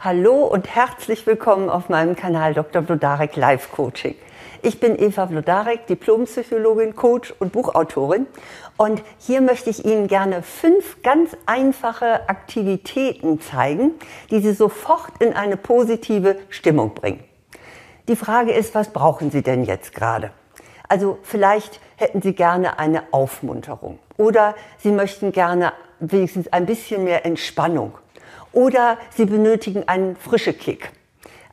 Hallo und herzlich willkommen auf meinem Kanal Dr. Blodarek Live Coaching. Ich bin Eva Blodarek, Diplompsychologin, Coach und Buchautorin. Und hier möchte ich Ihnen gerne fünf ganz einfache Aktivitäten zeigen, die Sie sofort in eine positive Stimmung bringen. Die Frage ist, was brauchen Sie denn jetzt gerade? Also vielleicht hätten Sie gerne eine Aufmunterung oder Sie möchten gerne wenigstens ein bisschen mehr Entspannung oder Sie benötigen einen frische Kick.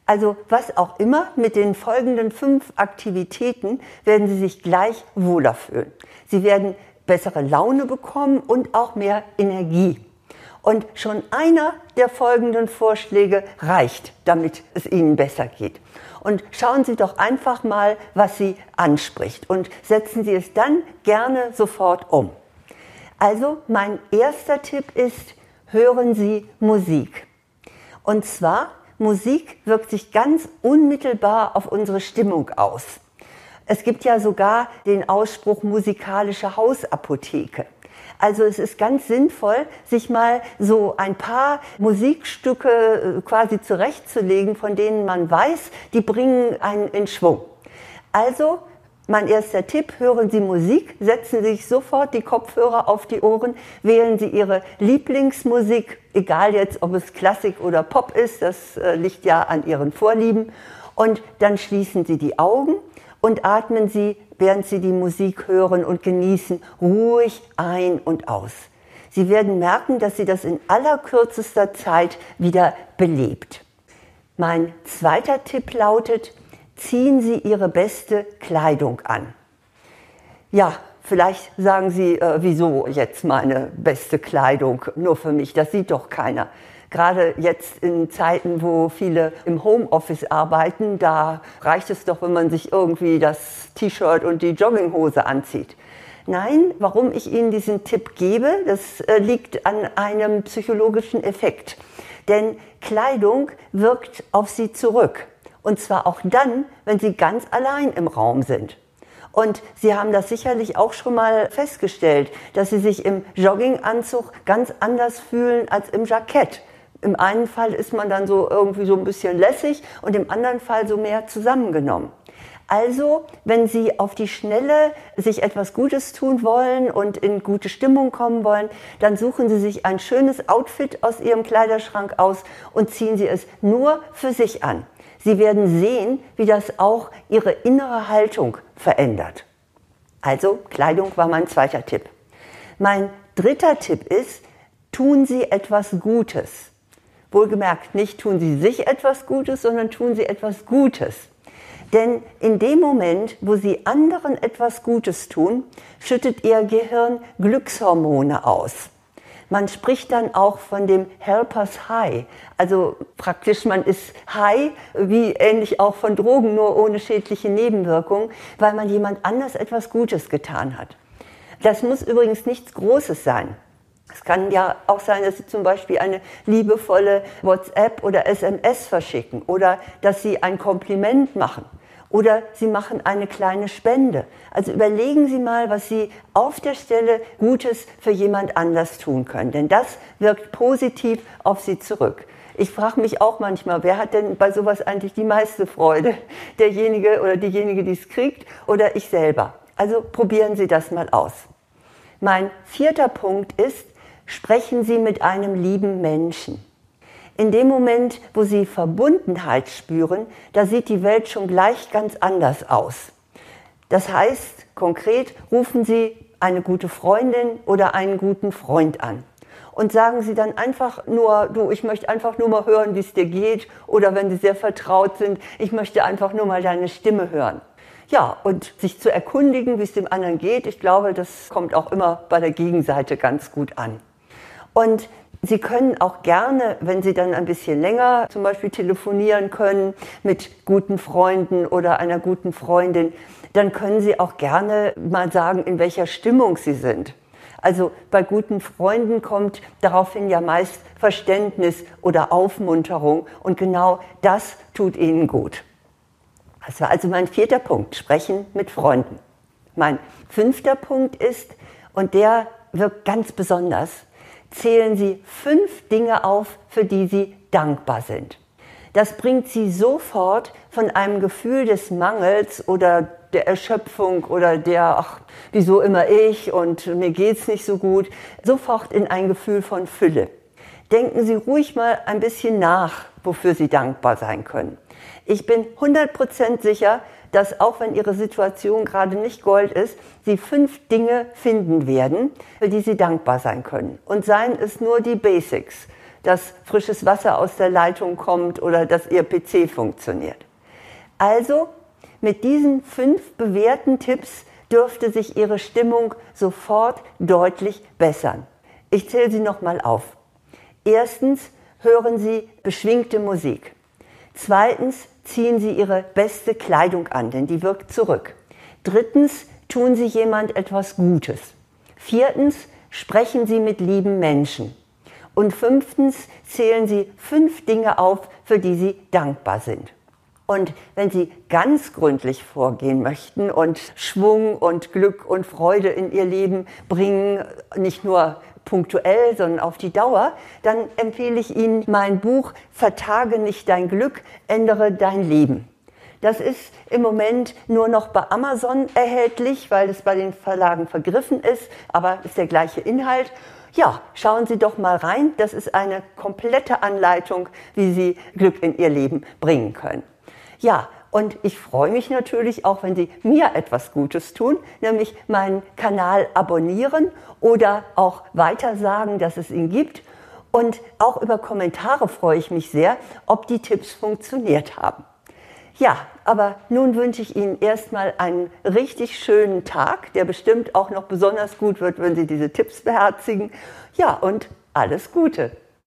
Also was auch immer, mit den folgenden fünf Aktivitäten werden Sie sich gleich wohler fühlen. Sie werden bessere Laune bekommen und auch mehr Energie. Und schon einer der folgenden Vorschläge reicht, damit es Ihnen besser geht. Und schauen Sie doch einfach mal, was Sie anspricht und setzen Sie es dann gerne sofort um. Also mein erster Tipp ist, hören Sie Musik. Und zwar, Musik wirkt sich ganz unmittelbar auf unsere Stimmung aus. Es gibt ja sogar den Ausspruch musikalische Hausapotheke. Also es ist ganz sinnvoll, sich mal so ein paar Musikstücke äh, quasi zurechtzulegen, von denen man weiß, die bringen einen in Schwung. Also mein erster Tipp, hören Sie Musik, setzen Sie sich sofort die Kopfhörer auf die Ohren, wählen Sie Ihre Lieblingsmusik, egal jetzt, ob es Klassik oder Pop ist, das äh, liegt ja an Ihren Vorlieben. Und dann schließen Sie die Augen und atmen Sie, während Sie die Musik hören und genießen, ruhig ein und aus. Sie werden merken, dass Sie das in allerkürzester Zeit wieder belebt. Mein zweiter Tipp lautet, ziehen Sie Ihre beste Kleidung an. Ja, vielleicht sagen Sie, äh, wieso jetzt meine beste Kleidung nur für mich? Das sieht doch keiner. Gerade jetzt in Zeiten, wo viele im Homeoffice arbeiten, da reicht es doch, wenn man sich irgendwie das T-Shirt und die Jogginghose anzieht. Nein, warum ich Ihnen diesen Tipp gebe, das äh, liegt an einem psychologischen Effekt. Denn Kleidung wirkt auf Sie zurück. Und zwar auch dann, wenn sie ganz allein im Raum sind. Und Sie haben das sicherlich auch schon mal festgestellt, dass Sie sich im Jogginganzug ganz anders fühlen als im Jackett. Im einen Fall ist man dann so irgendwie so ein bisschen lässig und im anderen Fall so mehr zusammengenommen. Also, wenn Sie auf die Schnelle sich etwas Gutes tun wollen und in gute Stimmung kommen wollen, dann suchen Sie sich ein schönes Outfit aus Ihrem Kleiderschrank aus und ziehen Sie es nur für sich an. Sie werden sehen, wie das auch Ihre innere Haltung verändert. Also Kleidung war mein zweiter Tipp. Mein dritter Tipp ist, tun Sie etwas Gutes. Wohlgemerkt, nicht tun Sie sich etwas Gutes, sondern tun Sie etwas Gutes. Denn in dem Moment, wo Sie anderen etwas Gutes tun, schüttet Ihr Gehirn Glückshormone aus. Man spricht dann auch von dem Helpers High. Also praktisch, man ist high, wie ähnlich auch von Drogen, nur ohne schädliche Nebenwirkungen, weil man jemand anders etwas Gutes getan hat. Das muss übrigens nichts Großes sein. Es kann ja auch sein, dass Sie zum Beispiel eine liebevolle WhatsApp oder SMS verschicken oder dass Sie ein Kompliment machen oder Sie machen eine kleine Spende. Also überlegen Sie mal, was Sie auf der Stelle Gutes für jemand anders tun können, denn das wirkt positiv auf Sie zurück. Ich frage mich auch manchmal, wer hat denn bei sowas eigentlich die meiste Freude? Derjenige oder diejenige, die es kriegt oder ich selber? Also probieren Sie das mal aus. Mein vierter Punkt ist, sprechen Sie mit einem lieben Menschen. In dem Moment, wo Sie Verbundenheit spüren, da sieht die Welt schon gleich ganz anders aus. Das heißt, konkret rufen Sie eine gute Freundin oder einen guten Freund an und sagen Sie dann einfach nur, du, ich möchte einfach nur mal hören, wie es dir geht oder wenn Sie sehr vertraut sind, ich möchte einfach nur mal deine Stimme hören. Ja, und sich zu erkundigen, wie es dem anderen geht, ich glaube, das kommt auch immer bei der Gegenseite ganz gut an. Und Sie können auch gerne, wenn Sie dann ein bisschen länger zum Beispiel telefonieren können mit guten Freunden oder einer guten Freundin, dann können Sie auch gerne mal sagen, in welcher Stimmung Sie sind. Also bei guten Freunden kommt daraufhin ja meist Verständnis oder Aufmunterung und genau das tut ihnen gut. Das war also mein vierter Punkt, sprechen mit Freunden. Mein fünfter Punkt ist, und der wirkt ganz besonders, zählen Sie fünf Dinge auf, für die Sie dankbar sind. Das bringt sie sofort von einem Gefühl des Mangels oder der Erschöpfung oder der, ach, wieso immer ich und mir geht's nicht so gut, sofort in ein Gefühl von Fülle. Denken Sie ruhig mal ein bisschen nach, wofür Sie dankbar sein können. Ich bin 100% sicher, dass auch wenn Ihre Situation gerade nicht Gold ist, Sie fünf Dinge finden werden, für die Sie dankbar sein können. Und seien es nur die Basics, dass frisches Wasser aus der Leitung kommt oder dass Ihr PC funktioniert. Also mit diesen fünf bewährten Tipps dürfte sich Ihre Stimmung sofort deutlich bessern. Ich zähle sie nochmal auf. Erstens hören Sie beschwingte Musik. Zweitens ziehen Sie Ihre beste Kleidung an, denn die wirkt zurück. Drittens tun Sie jemand etwas Gutes. Viertens sprechen Sie mit lieben Menschen. Und fünftens zählen Sie fünf Dinge auf, für die Sie dankbar sind. Und wenn Sie ganz gründlich vorgehen möchten und Schwung und Glück und Freude in Ihr Leben bringen, nicht nur punktuell, sondern auf die Dauer, dann empfehle ich Ihnen mein Buch Vertage nicht dein Glück, ändere dein Leben. Das ist im Moment nur noch bei Amazon erhältlich, weil es bei den Verlagen vergriffen ist, aber ist der gleiche Inhalt. Ja, schauen Sie doch mal rein. Das ist eine komplette Anleitung, wie Sie Glück in Ihr Leben bringen können. Ja, und ich freue mich natürlich auch, wenn Sie mir etwas Gutes tun, nämlich meinen Kanal abonnieren oder auch weiter sagen, dass es ihn gibt. Und auch über Kommentare freue ich mich sehr, ob die Tipps funktioniert haben. Ja, aber nun wünsche ich Ihnen erstmal einen richtig schönen Tag, der bestimmt auch noch besonders gut wird, wenn Sie diese Tipps beherzigen. Ja, und alles Gute.